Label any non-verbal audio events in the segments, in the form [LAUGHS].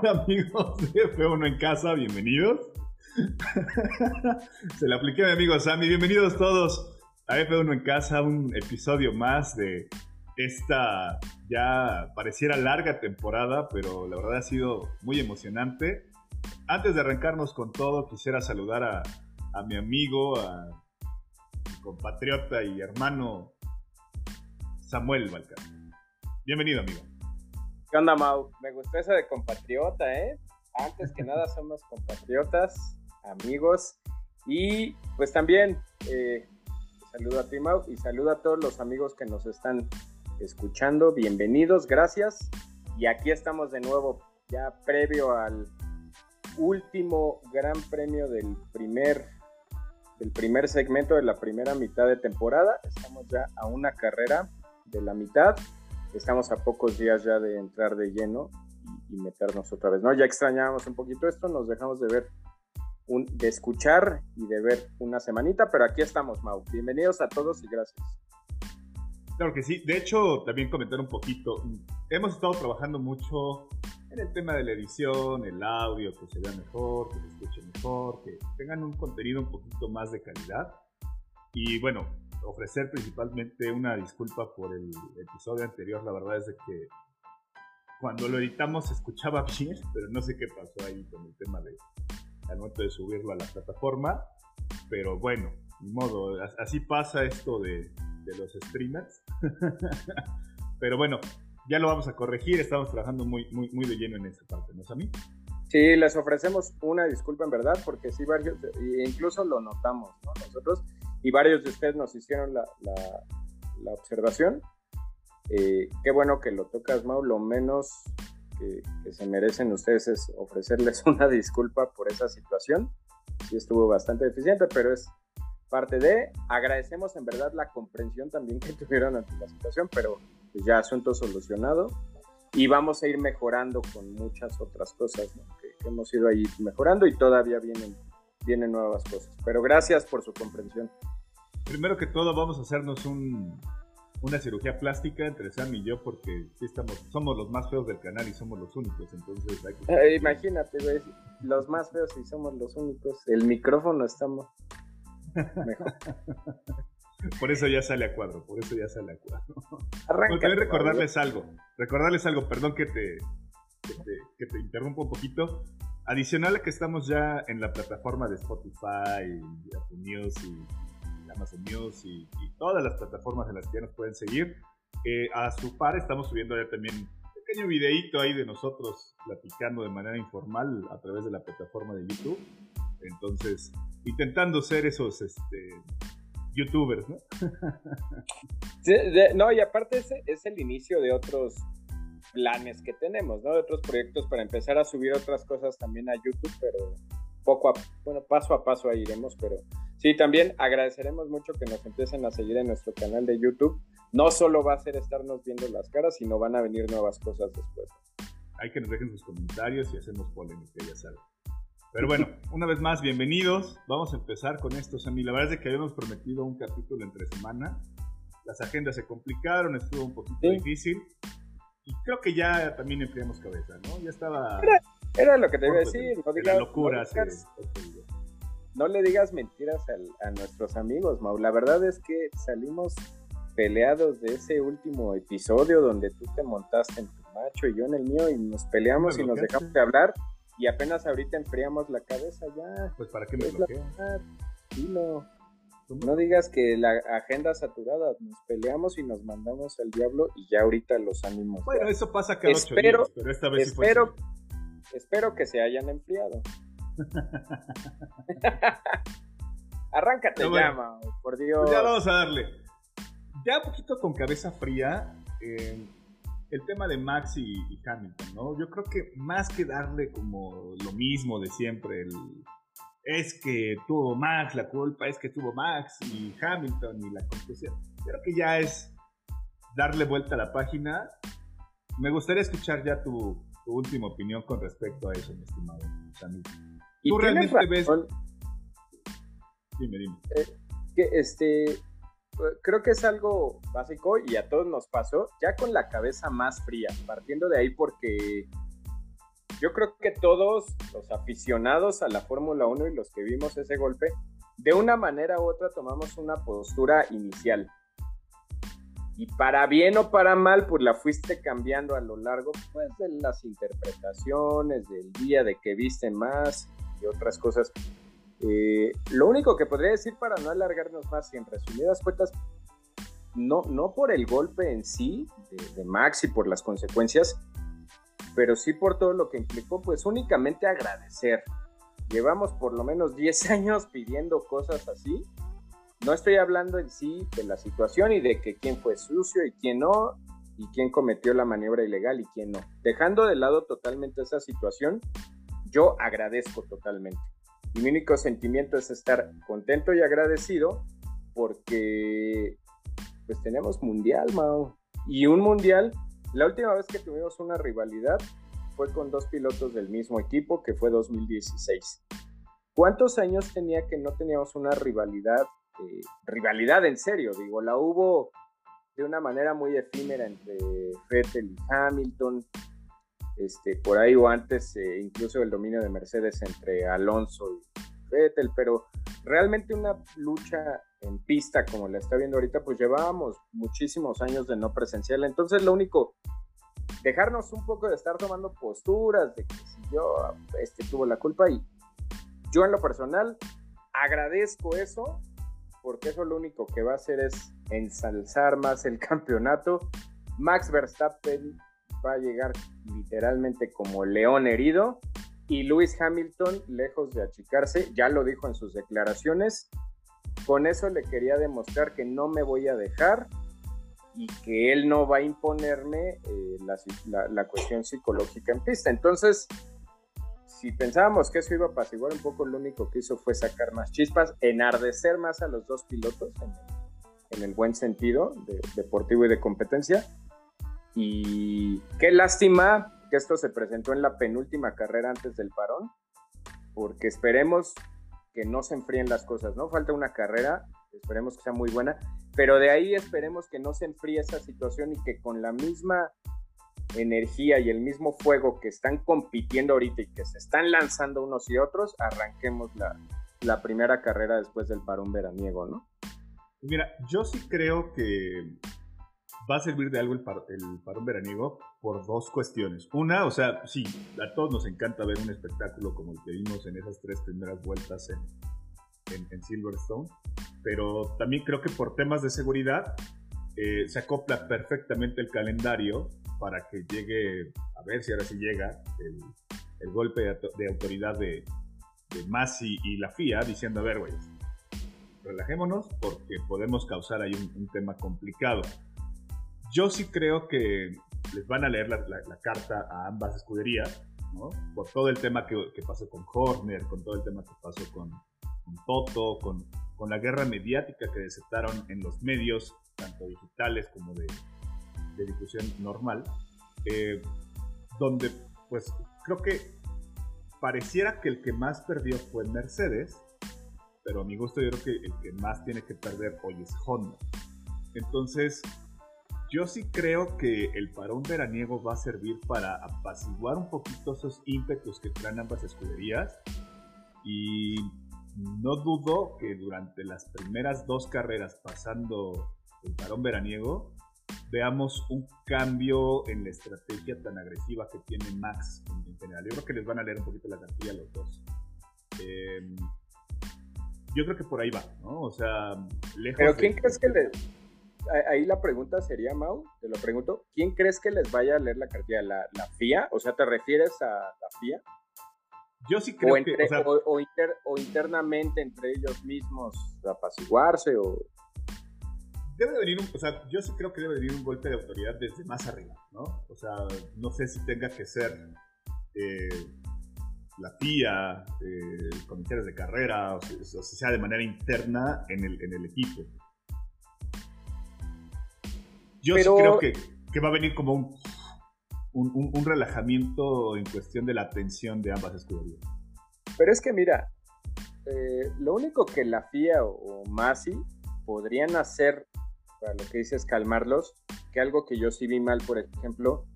Hola [LAUGHS] amigos de F1 en casa, bienvenidos. [LAUGHS] Se le apliqué a mi amigo Sammy. Bienvenidos todos a F1 en casa, un episodio más de esta ya pareciera larga temporada, pero la verdad ha sido muy emocionante. Antes de arrancarnos con todo, quisiera saludar a, a mi amigo, compatriota y hermano Samuel Balcar. Bienvenido, amigo. ¿Qué onda, Mau? Me gustó eso de compatriota, ¿eh? Antes que nada somos compatriotas, amigos. Y pues también eh, saludo a ti, Mau, y saludo a todos los amigos que nos están escuchando. Bienvenidos, gracias. Y aquí estamos de nuevo, ya previo al último gran premio del primer, del primer segmento de la primera mitad de temporada. Estamos ya a una carrera de la mitad. Estamos a pocos días ya de entrar de lleno y, meternos otra vez, ¿no? Ya extrañábamos un poquito esto, nos dejamos de ver, de escuchar y de ver una semanita, pero aquí estamos, Mau. Bienvenidos a todos y gracias. Claro que sí. De hecho, también comentar un poquito. Hemos estado trabajando mucho en el tema de la edición, el audio, que se vea mejor, que se escuche mejor, que tengan un contenido un poquito más de calidad. Y bueno, ofrecer principalmente una disculpa por el episodio anterior. La verdad es que cuando lo editamos se escuchaba [LAUGHS] bien, pero no sé qué pasó ahí con el tema de al momento de subirlo a la plataforma. Pero bueno, ni modo, así pasa esto de, de los streamers. [LAUGHS] pero bueno, ya lo vamos a corregir, estamos trabajando muy, muy, muy de lleno en esa parte, ¿no es a mí? Sí, les ofrecemos una disculpa en verdad, porque sí, varios, incluso lo notamos, ¿no? Nosotros, y varios de ustedes nos hicieron la, la, la observación. Eh, qué bueno que lo tocas, Mau, lo menos que, que, se merecen ustedes es ofrecerles [LAUGHS] una disculpa por esa situación. Sí estuvo bastante deficiente, pero es parte de, agradecemos en verdad la comprensión también que [LAUGHS] tuvieron ante la situación, pero ya asunto solucionado y vamos a ir mejorando con muchas otras cosas ¿no? que, que, hemos ido ahí mejorando y todavía vienen, vienen nuevas cosas. Pero gracias por su comprensión. Primero que todo vamos a hacernos un, una cirugía plástica entre Sam y yo porque sí estamos, somos los más feos del canal y somos los únicos, entonces hay que... Eh, imagínate, güey, los más feos y somos los únicos. El micrófono estamos mejor. [LAUGHS] Por eso ya sale a cuadro, por eso ya sale a cuadro. Arranca, Porque recordarles algo, recordarles algo, perdón que te, que te, que te interrumpa un poquito. Adicional a que estamos ya en la plataforma de Spotify, y Apple News y, Amazon News y, todas las plataformas en las que ya nos pueden seguir, eh, a su par estamos subiendo ya también un pequeño videíto ahí de nosotros platicando de manera informal a través de la plataforma de YouTube. Entonces, intentando ser esos este, youtubers, ¿no? [LAUGHS] sí, no, y aparte es el inicio de otros planes que tenemos, ¿no? De otros proyectos para empezar a subir otras cosas también a YouTube, pero poco a, bueno, paso a paso ahí iremos, pero sí, también agradeceremos mucho que nos empiecen a seguir en nuestro canal de YouTube. No solo va a ser estarnos viendo las caras, sino van a venir nuevas cosas después. Hay que nos dejen sus comentarios y hacemos polémica, ya saben. Pero bueno, una vez más, bienvenidos. Vamos a empezar con esto, Sammy. La verdad es que habíamos prometido un capítulo entre semana. Las agendas se complicaron, estuvo un poquito sí. difícil. Y creo que ya también enfriamos cabeza, ¿no? Ya estaba... Era, era lo que te iba a decir. No digas, la locura. No, digas, no le digas mentiras a, a nuestros amigos, Mau. La verdad es que salimos peleados de ese último episodio donde tú te montaste en tu macho y yo en el mío y nos peleamos y nos dejamos de hablar y apenas ahorita enfriamos la cabeza ya. Pues para qué me bloqueo. Dilo. No digas que la agenda saturada, nos peleamos y nos mandamos al diablo y ya ahorita los ánimos. Bueno, ya. eso pasa cada espero, ocho días, pero esta vez espero, sí fue espero que se hayan enfriado. [LAUGHS] Arráncate no, bueno, por Dios. Pues ya vamos a darle. Ya un poquito con cabeza fría, eh, el tema de Max y, y, Hamilton, ¿no? Yo creo que más que darle como lo mismo de siempre, el, es que tuvo Max la culpa, es que tuvo Max y Hamilton y la conclusión. Creo que ya es darle vuelta a la página. Me gustaría escuchar ya tu, tu última opinión con respecto a eso, mi estimado Sammy. ¿Tú realmente ves...? Dime, dime. Eh, que este creo que es algo básico y a todos nos pasó, ya con la cabeza más fría, partiendo de ahí porque yo creo que todos los aficionados a la Fórmula 1 y los que vimos ese golpe, de una manera u otra tomamos una postura inicial. Y para bien o para mal, pues la fuiste cambiando a lo largo pues, de las interpretaciones, del día de que viste más y otras cosas. Eh, lo único que podría decir para no alargarnos más y en resumidas cuentas, no, no por el golpe en sí de, de Max y por las consecuencias, pero sí por todo lo que implicó, pues únicamente agradecer. Llevamos por lo menos 10 [LAUGHS] años pidiendo cosas así. No estoy hablando en sí de la situación y de que quién fue sucio y quién no, y quién cometió la maniobra ilegal y quién no. Dejando de lado totalmente esa situación, yo agradezco totalmente. Y mi único sentimiento es estar contento y agradecido porque pues tenemos mundial, Mao. Y un mundial la última vez que tuvimos una rivalidad fue con dos pilotos del mismo equipo, que fue 2016. ¿Cuántos años tenía que no teníamos una rivalidad, eh, rivalidad en serio? Digo, la hubo de una manera muy efímera entre Vettel y Hamilton, este, por ahí o antes eh, incluso el dominio de Mercedes entre Alonso y Vettel, pero realmente una lucha en pista como la está viendo ahorita, pues llevábamos muchísimos años de no presencial. Entonces lo único, dejarnos un poco de estar tomando posturas de que si yo este, tuvo la culpa y yo en lo personal agradezco eso porque eso lo único que va a hacer es ensalzar más el [LAUGHS] campeonato. Max Verstappen va a llegar literalmente como león herido y Lewis Hamilton, lejos de achicarse, ya lo dijo en sus declaraciones, con eso le quería demostrar que no me voy a dejar y que él no va a imponerme eh, la, cuestión psicológica en pista. Entonces, si pensábamos que eso iba a apaciguar un poco, lo único que hizo fue sacar más chispas, enardecer más a los dos pilotos, en, el buen sentido, de, deportivo y de competencia. Y qué lástima que esto se presentó en la penúltima carrera antes del parón, porque esperemos que no se enfríen las cosas, ¿no? Falta una carrera, esperemos que sea muy buena, pero de ahí esperemos que no se enfríe esa situación y que con la misma energía y el mismo fuego que están compitiendo ahorita y que se están lanzando unos y otros, arranquemos la, la primera carrera después del parón veraniego, ¿no? Mira, yo sí creo que va a servir de algo el, el, parón veraniego por dos cuestiones. Una, o sea, sí, a todos nos encanta ver un espectáculo como el que vimos en esas tres primeras vueltas en, en, Silverstone, pero también creo que por temas de seguridad eh, se acopla perfectamente el calendario para que llegue, a ver si ahora sí llega, el, el golpe de, autoridad de, de Masi y la FIA diciendo, a ver, güey, relajémonos porque podemos causar ahí un, un tema complicado. Yo sí creo que les van a leer la, carta a ambas escuderías. Por todo el tema que, pasó con Horner, con todo el tema que pasó con, Toto, con, con, la guerra mediática que desataron en los medios, tanto digitales como de, difusión normal, eh, donde pues creo que pareciera que el que más perdió fue Mercedes, pero a mi gusto yo creo que el que más tiene que perder hoy es Honda. Entonces, yo sí creo que el parón veraniego va a servir para apaciguar un poquito esos ímpetus que traen ambas escuderías y no dudo que durante las primeras dos carreras pasando el parón veraniego veamos un cambio en la estrategia tan agresiva que tiene Max en general. Yo creo que les van a leer un poquito la cartilla a los dos. Em, yo creo que por ahí va, ¿no? O sea, lejos Pero ¿quién crees que le, ahí la pregunta sería, Mau, te lo pregunto, ¿quién crees que les vaya a leer la cartilla? ¿La, FIA? O sea, ¿te refieres a la FIA? Yo sí creo que... O, internamente entre ellos mismos apaciguarse o... Debe de venir un... O sea, yo sí creo que debe venir un golpe de autoridad desde más arriba, ¿no? O sea, no sé si tenga que ser... Eh, la FIA, eh, comisiones de carrera, o si, sea de manera interna en el, en el equipo. Yo sí creo que, que, va a venir como un, un, un, relajamiento en cuestión de la atención de ambas escuderías. Pero es que mira, eh, lo único que la FIA o, Masi podrían hacer, para lo que dices, calmarlos, que algo que yo sí vi mal, por ejemplo,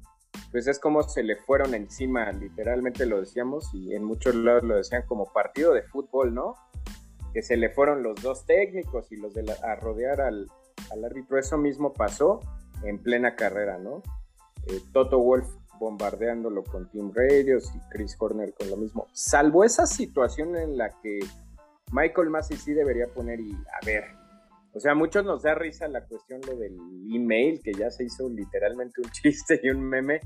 pues es como se le fueron encima, literalmente lo decíamos, y en muchos lados lo decían como partido de fútbol, ¿no? Que se le fueron los dos técnicos y los de a rodear al, árbitro. Eso mismo pasó en plena carrera, ¿no? Eh, Toto Wolf bombardeándolo con Team Radios y Chris Horner con lo mismo. Salvo esa situación en la que Michael Massey sí debería poner y a ver. O sea, a muchos nos da risa la cuestión lo del email, que ya se hizo literalmente un [LAUGHS] chiste y un meme.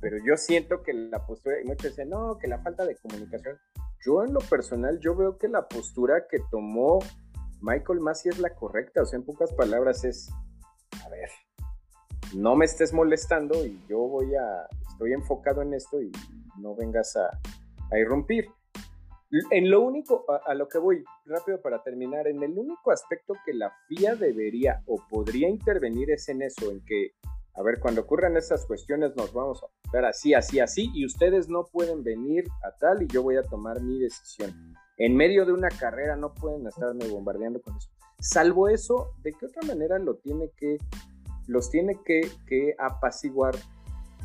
Pero yo siento que la postura, y muchos dicen, no, que la falta de comunicación. Yo en lo personal, yo veo que la postura que tomó Michael Massey es la correcta. O sea, en pocas palabras es, a ver, no me estés molestando y yo voy a, estoy enfocado en esto y no vengas a, a irrumpir. En lo único, a, lo que voy rápido para terminar, en el único aspecto que la FIA debería o podría intervenir es en eso, en que, a ver, cuando ocurran estas cuestiones nos vamos a ver así, así, así, y ustedes no pueden venir a tal y yo voy a tomar mi decisión. En medio de una carrera no pueden estarme bombardeando con eso. Salvo eso, ¿de qué otra manera lo tiene que, los tiene que, que apaciguar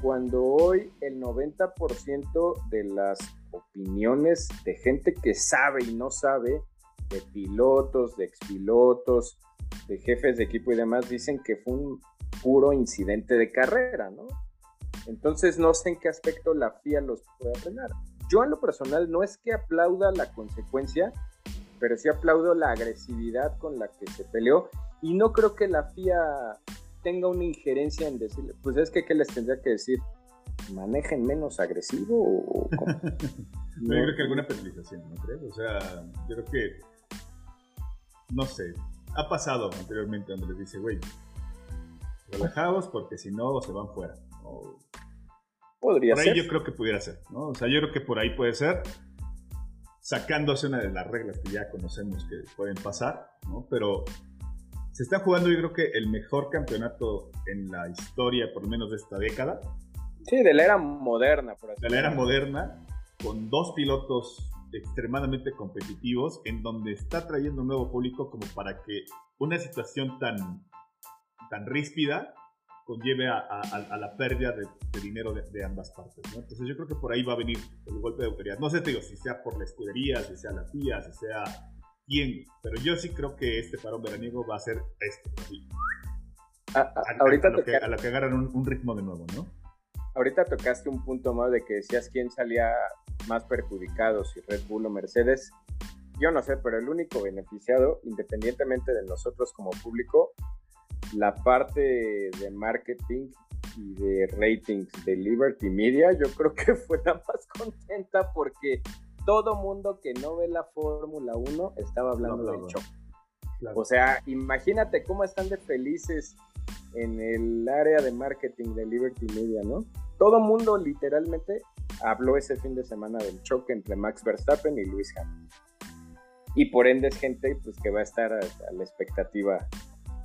cuando hoy el 90% de las opiniones de gente que sabe y no sabe, de pilotos, de expilotos, de jefes de equipo y demás, dicen que fue un puro incidente de carrera, ¿no? Entonces no sé en qué aspecto la FIA los puede frenar. Yo en lo personal no es que aplauda la consecuencia, pero sí aplaudo la agresividad con la que se peleó. Y no creo que la FIA tenga una injerencia en decirle, pues es que qué les tendría que decir, manejen menos agresivo o [LAUGHS] Yo creo que alguna penalización, ¿no crees? O sea, yo creo que, no sé, ha pasado anteriormente donde les dice, güey, relajados porque si no se van fuera. Podría por ahí yo creo que pudiera ser, ¿no? O sea, yo creo que por ahí puede ser, sacándose una de las reglas que ya conocemos que pueden pasar, ¿no? Pero se está jugando yo creo que el mejor campeonato en la historia, por lo menos de esta década, Sí, de la era moderna, por así De la era moderna, con dos pilotos extremadamente competitivos, en donde está trayendo un nuevo público como para que una situación tan, tan ríspida conlleve a, la pérdida de, dinero de, ambas partes. Entonces yo creo que por ahí va a venir el golpe de autoridad. No sé, te digo, si sea por la escudería, si sea la FIA, si sea quién, pero yo sí creo que este parón veraniego va a ser este. A, ahorita lo que, a, lo que, agarran un, un ritmo de nuevo, ¿no? ahorita tocaste un punto más de que decías quién salía más perjudicado, si Red Bull o Mercedes. Yo no sé, pero el único beneficiado, independientemente de nosotros como público, la parte de marketing y de ratings de Liberty Media, yo creo que fue la más contenta porque todo mundo que no ve la Fórmula 1 estaba hablando del show. O sea, imagínate cómo están de felices en el área de marketing de Liberty Media, ¿no? Todo mundo literalmente habló ese fin de semana del choque entre Max Verstappen y Luis Hamilton. Y por ende es gente pues, que va a estar a, la expectativa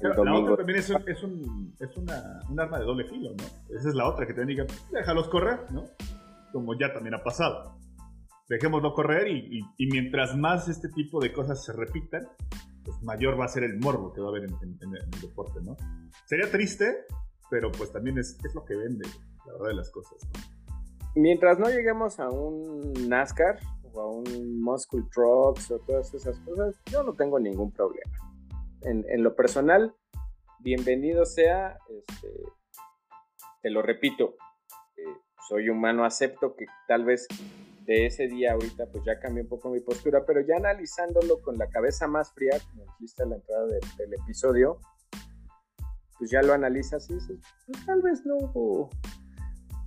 el domingo. La otra también es, un, es, un, es una, un, arma de doble filo, ¿no? Esa es la otra que te digan, déjalos correr, ¿no? Como ya también ha pasado. Dejémoslo correr y, y mientras más este tipo de cosas se repitan, pues mayor va a ser el morbo que va a haber en, el deporte, ¿no? Sería triste, pero pues también es, es lo que vende, la verdad de las cosas, ¿no? Mientras no lleguemos a un NASCAR o a un Muscle Trucks o todas esas cosas, yo no tengo ningún problema. En, lo personal, bienvenido sea, este, te lo repito, eh, soy humano, acepto que tal vez de ese día ahorita pues ya cambié un poco mi postura, pero ya analizándolo con la cabeza más fría, como dijiste a la entrada del, episodio, pues ya lo analizas y dices, pues tal vez no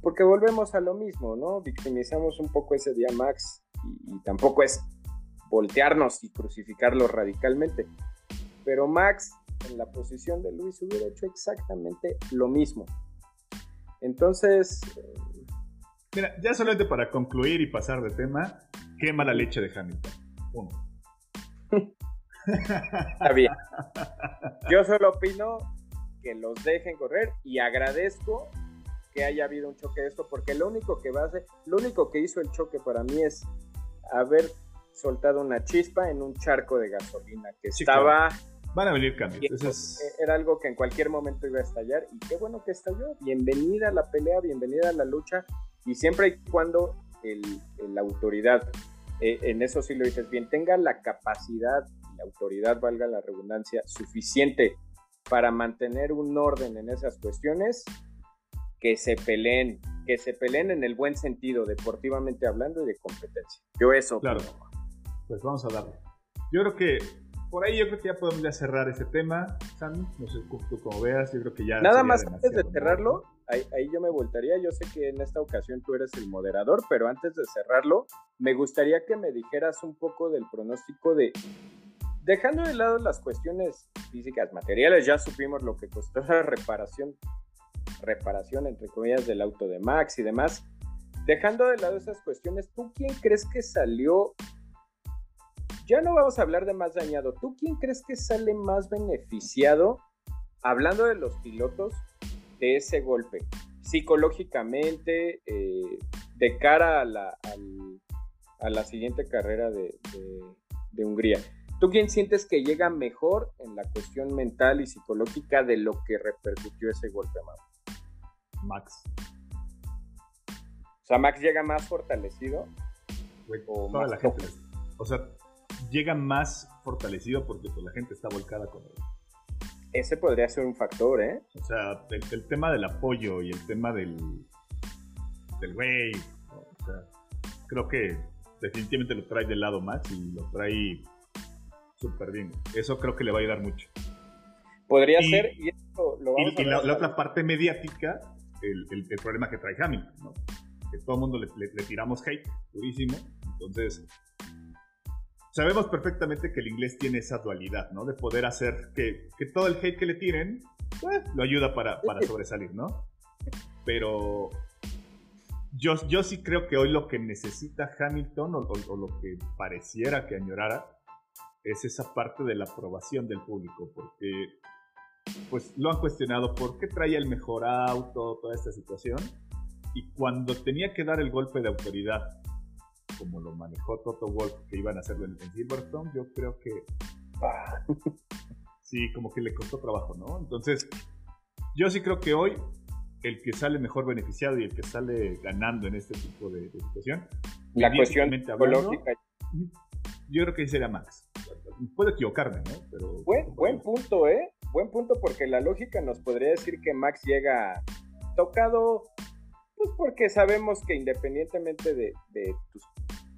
porque volvemos a lo mismo, ¿no? Victimizamos un poco ese día Max y tampoco es voltearnos y crucificarlo radicalmente, pero Max en la posición de Luis hubiera hecho exactamente lo mismo. Entonces, Mira, ya solamente para concluir y pasar de tema, qué mala leche de Hamilton. Uno. Está bien. Yo solo opino que los dejen correr y agradezco que haya habido un choque de esto, porque lo único que va a hacer, lo único que hizo el choque para mí es haber soltado una chispa en un charco de gasolina que estaba Van a venir cambios. E, era algo que en cualquier momento iba a estallar y qué bueno que estalló. Bienvenida a la pelea, bienvenida a la lucha y siempre y cuando la autoridad, eh, en eso sí lo dices bien, tenga la capacidad, la autoridad, valga la redundancia, suficiente para mantener un orden en esas cuestiones, que se peleen, que se peleen en el buen sentido, deportivamente hablando y de competencia. Yo eso. Claro. Pues vamos a darle. Yo creo que por ahí yo creo que ya podemos ya cerrar ese tema, Sammy. No sé tú como veas, yo creo que ya. Nada más antes de cerrarlo, ahí, ahí, yo me voltaría. Yo sé que en esta ocasión tú eres el moderador, pero antes de cerrarlo, me gustaría que me dijeras un poco del pronóstico de. Dejando de lado las cuestiones físicas, materiales, ya supimos lo que costó la reparación, reparación entre comillas del auto de Max y demás. Dejando de lado esas cuestiones, ¿tú quién crees que salió ya no vamos a hablar de más dañado. ¿Tú quién crees que sale más beneficiado, hablando de los pilotos, de ese golpe? Psicológicamente, eh, de cara a la, a la siguiente carrera de, Hungría. ¿Tú quién sientes que llega mejor en la cuestión mental y psicológica de lo que repercutió ese golpe, Max. O sea, Max llega más fortalecido. o toda la gente. O sea, llega más fortalecido porque pues, la gente está volcada con él. Ese podría ser un factor, ¿eh? O sea, el, tema del apoyo y el tema del del güey, o sea, creo que definitivamente lo trae del lado más y lo trae súper bien. Eso creo que le va a ayudar mucho. Podría ser, y esto lo vamos y, la, otra parte mediática, el, el, problema que trae Hamilton, ¿no? Que todo el mundo le, le tiramos hate durísimo. Entonces, sabemos perfectamente que el inglés tiene esa dualidad, ¿no? De poder hacer que, todo el hate que le tiren, pues, lo ayuda para, sobresalir, ¿no? Pero yo, yo sí creo que hoy lo que necesita Hamilton, o, lo que pareciera que añorara, es esa parte de la aprobación del público, porque pues lo han cuestionado por qué traía el mejor auto, toda esta situación, y cuando tenía que dar el golpe de autoridad como lo manejó Toto Wolf, que iban a hacerlo en, Silverstone, yo creo que [LAUGHS] sí, como que le costó trabajo, ¿no? Entonces, yo sí creo que hoy el que sale mejor beneficiado y el que sale ganando en este tipo de, situación, la cuestión. Yo creo que sería Max. Puedo equivocarme, ¿no? Pero, buen, buen punto, ¿eh? Buen punto porque la lógica nos podría decir que Max llega tocado pues porque sabemos que independientemente de, tus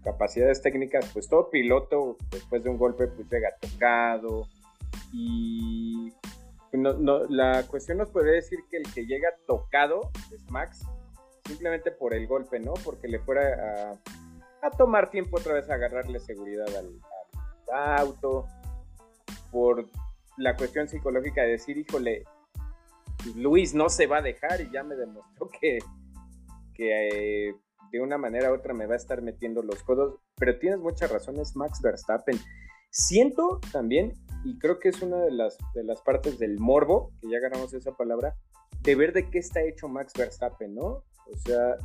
capacidades técnicas, pues todo piloto después de un golpe pues llega tocado y la cuestión nos podría decir que el que llega tocado es Max, simplemente por el golpe, ¿no? Porque le fuera a, tomar tiempo otra vez a agarrarle seguridad al, auto, por la cuestión psicológica de decir, híjole, Luis no se va a dejar y ya me demostró que, que eh, de una manera u otra me va a estar metiendo los codos, pero tienes muchas razones, Max Verstappen. Siento también, y creo que es una de las, de las partes del morbo, que ya ganamos esa palabra, de ver de qué está hecho Max Verstappen, ¿no? O sea,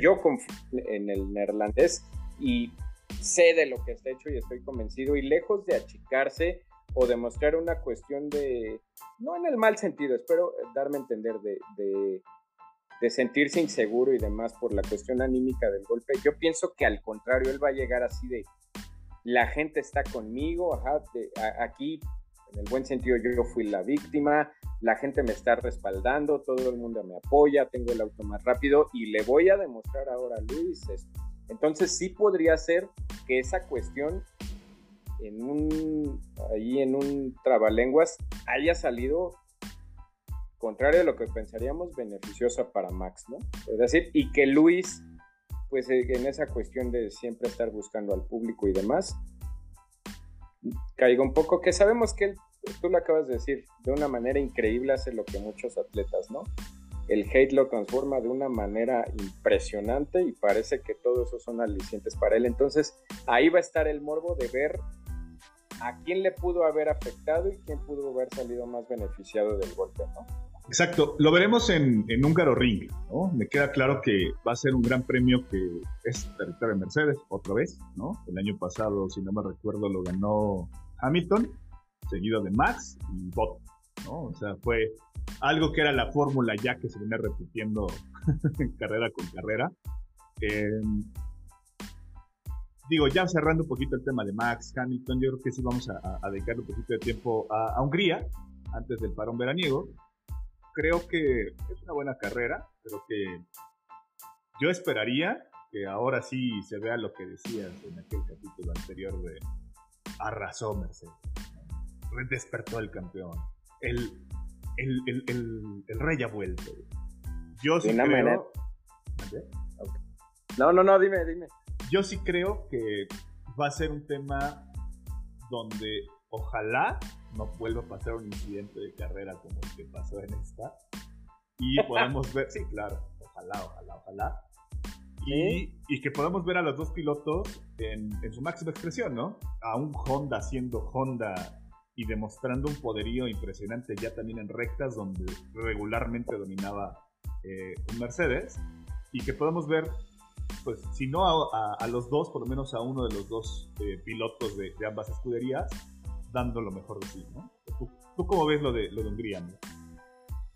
yo confío en el neerlandés y sé de lo que está hecho y estoy convencido, y lejos de achicarse o demostrar una cuestión de, no en el mal sentido, espero darme a entender de de sentirse inseguro y demás por la cuestión anímica del golpe. Yo pienso que al contrario, él va a llegar así de, la gente está conmigo, aquí en el buen sentido yo, yo fui la víctima, la gente me está respaldando, todo el mundo me apoya, tengo el auto más rápido y le voy a demostrar ahora a Luis esto. Entonces sí podría ser que esa cuestión en un ahí en un trabalenguas haya salido contrario a lo que pensaríamos, beneficiosa para Max, ¿no? Es decir, y que Luis, pues eh, en esa cuestión de siempre estar buscando al público y demás, caiga un poco, que sabemos que él, tú lo acabas de decir, de una manera increíble hace lo que muchos atletas, ¿no? El hate lo transforma de una manera impresionante y parece que todo eso son alicientes para él. Entonces, ahí va a estar el morbo de ver a quién le pudo haber afectado y quién pudo haber salido más beneficiado del golpe, ¿no? Exacto, lo veremos en, en Húngaro Ring, ¿no? Me queda claro que va a ser un gran premio que es territorio de Mercedes, otra vez, ¿no? El año pasado, si no me recuerdo, lo ganó Hamilton. seguido de Max y Bottas, ¿no? O sea, fue algo que era la fórmula ya que se viene repitiendo [LAUGHS] carrera con carrera. Em, digo, ya cerrando un poquito el tema de Max Hamilton, yo creo que sí vamos a, dedicarle un poquito de tiempo a, Hungría, antes del parón veraniego. Creo que es una buena carrera, creo que yo esperaría que ahora sí se vea lo que decías en aquel capítulo anterior de arrasó Mercedes, despertó el campeón, el, el, el, el, rey ha vuelto. Yo sí creo... No, no, no, dime, dime. Yo sí creo que va a ser un tema donde ojalá no vuelva a pasar un incidente de carrera como el que pasó en esta. Y [LAUGHS] podamos ver, sí, claro, ojalá, ojalá, ojalá. Y, y, que podamos ver a los dos pilotos en, en, su máxima expresión, ¿no? A un Honda siendo Honda y demostrando un poderío impresionante ya también en rectas donde regularmente dominaba eh, un Mercedes. Y que podamos ver pues si no a, los dos, por lo menos a uno de los dos eh, pilotos de, ambas escuderías, dando lo mejor de sí, ¿no? ¿Tú, cómo ves lo de, lo de Hungría?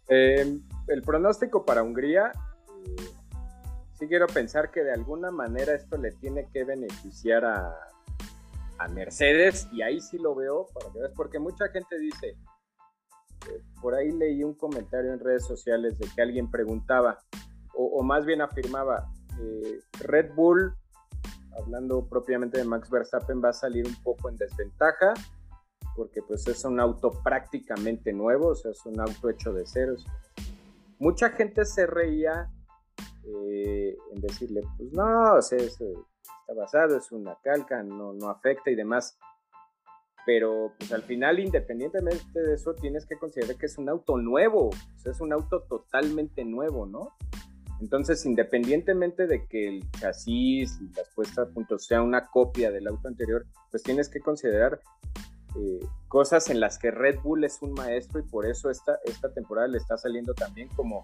Eh, el pronóstico para Hungría, eh, sí quiero pensar que de alguna manera esto le tiene que beneficiar a, a Mercedes, y ahí sí lo veo, para que veas, porque mucha gente dice, por ahí leí un comentario en redes sociales de que alguien preguntaba, o más bien afirmaba, eh, Red Bull, hablando propiamente de Max Verstappen, va a salir un poco en desventaja porque pues es un auto prácticamente nuevo, o sea, es un auto hecho de ceros. Mucha gente se reía eh, en decirle, pues no, o sea, está basado, es una calca, no, no afecta y demás. Pero pues al final, independientemente de eso, tienes que considerar que es un auto nuevo, o sea, es un auto totalmente nuevo, ¿no? Entonces, independientemente de que el chasis y las puestas a punto sea una copia del auto anterior, pues tienes que considerar eh, cosas en las que Red Bull es un maestro y por eso esta, esta temporada le está saliendo también como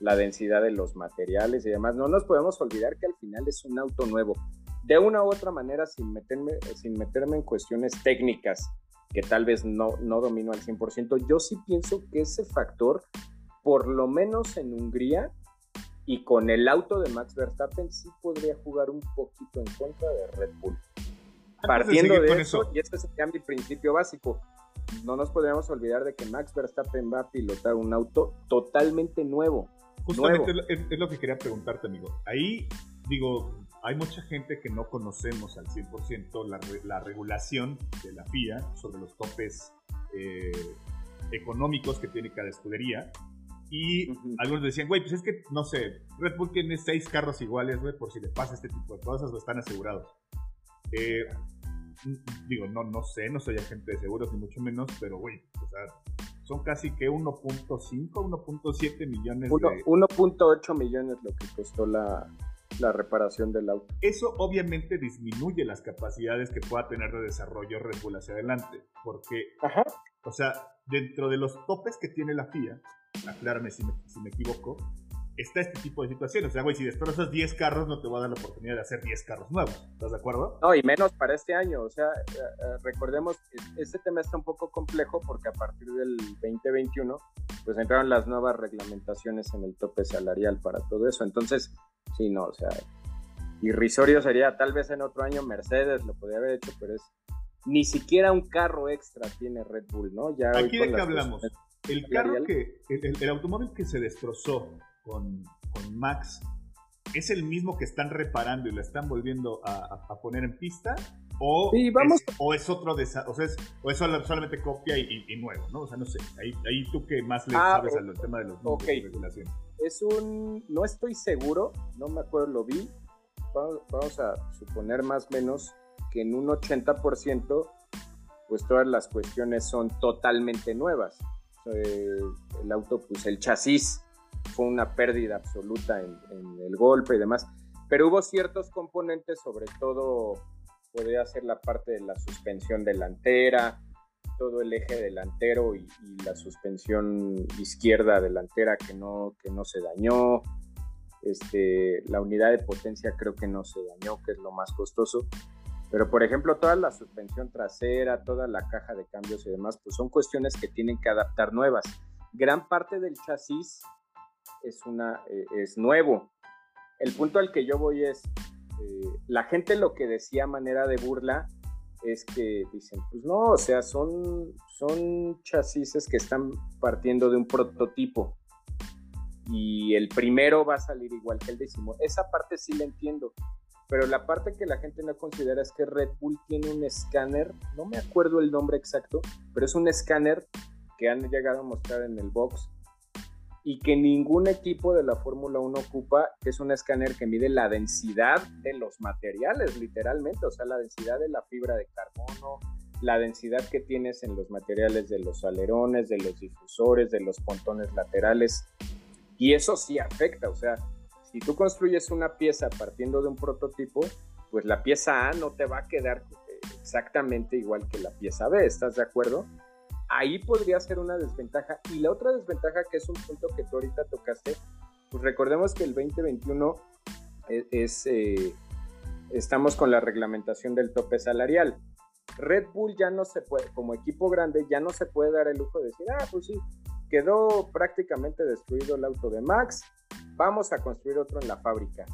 la densidad de los materiales y demás. No nos podemos olvidar que al final es un auto nuevo. De una u otra manera, sin meterme, sin meterme en cuestiones técnicas que tal vez no, no domino al 100%, yo sí pienso que ese factor, por lo menos en Hungría, y con el auto de Max Verstappen sí podría jugar un poquito en contra de Red Bull. Partiendo de, eso, y este sería mi principio básico, no nos podríamos olvidar de que Max Verstappen va a pilotar un auto totalmente nuevo. Justamente Es, lo que quería preguntarte, amigo. Ahí, digo, hay mucha gente que no conocemos al 100% la, la regulación de la FIA sobre los topes eh, económicos que tiene cada escudería. Y algunos decían, güey, pues es que, no sé, Red Bull tiene seis carros iguales, güey, por si le pasa este tipo de cosas, o están asegurados. Eh, digo, no, no sé, no soy agente de seguros, ni mucho menos, pero, güey, o sea, son casi que 1.5, 1.7 millones de... 1.8 millones lo que costó la, la reparación del auto. Eso obviamente disminuye las capacidades que pueda tener de desarrollo Red Bull hacia adelante, porque, Ajá. o sea, dentro de los topes que tiene la FIA, aclárame si me, si me equivoco, está este tipo de situaciones. O sea, güey, si destrozas 10 carros, no te va a dar la oportunidad de hacer 10 carros nuevos. ¿Estás de acuerdo? No, y menos para este año. O sea, eh, eh, recordemos, este tema está un poco complejo porque a partir del 2021, pues entraron las nuevas reglamentaciones en el tope salarial para todo eso. Entonces, sí, no, o sea, irrisorio sería tal vez en otro año Mercedes lo podría haber hecho, pero es ni siquiera un carro extra tiene Red Bull, ¿no? Ya ¿Aquí de qué hablamos? El carro que, el, automóvil que se destrozó con, con, Max, ¿es el mismo que están reparando y lo están volviendo a, a, poner en pista? O, vamos. Es, o es otro, de, o, sea, es, o es solamente copia y, y, nuevo, ¿no? O sea, no sé, ahí, ahí tú que más le ah, sabes al tema de los números de regulación. Es un, no estoy seguro, no me acuerdo, lo vi, vamos, vamos a suponer más o menos que en un 80% pues todas las cuestiones son totalmente nuevas eh, el auto, pues el chasis fue una pérdida absoluta en, el golpe y demás, pero hubo ciertos componentes, sobre todo podría ser la parte de la suspensión delantera, todo el eje delantero y, la suspensión izquierda delantera que no, que no se dañó, este, la unidad de potencia creo que no se dañó, que es lo más costoso. Pero, por ejemplo, toda la suspensión trasera, toda la caja de cambios y demás, pues son cuestiones que tienen que adaptar nuevas. Gran parte del chasis es, una, eh, es nuevo. El punto al que yo voy es, eh, la gente lo que decía manera de burla es que dicen, pues no, o sea, son, son chasis que están partiendo de un prototipo y el primero va a salir igual que el décimo. Esa parte sí la entiendo, pero la parte que la gente no considera es que Red Bull tiene un escáner, no me acuerdo el nombre exacto, pero es un escáner que han llegado a mostrar en el box y que ningún equipo de la Fórmula 1 ocupa, que es un escáner que mide la densidad de los materiales, literalmente, o sea, la densidad de la fibra de carbono, la densidad que tienes en los materiales de los alerones, de los difusores, de los pontones laterales. Y eso sí afecta, o sea, si tú construyes una pieza partiendo de un prototipo, pues la pieza A no te va a quedar exactamente igual que la pieza B, ¿estás de acuerdo? Ahí podría ser una desventaja. Y la otra desventaja, que es un punto que tú ahorita tocaste, pues recordemos que el 2021 e, es, eh, estamos con la reglamentación del tope salarial. Red Bull ya no se puede, como equipo grande, ya no se puede dar el lujo de decir, ah, pues sí, quedó prácticamente destruido el auto de Max, vamos a construir otro en la fábrica.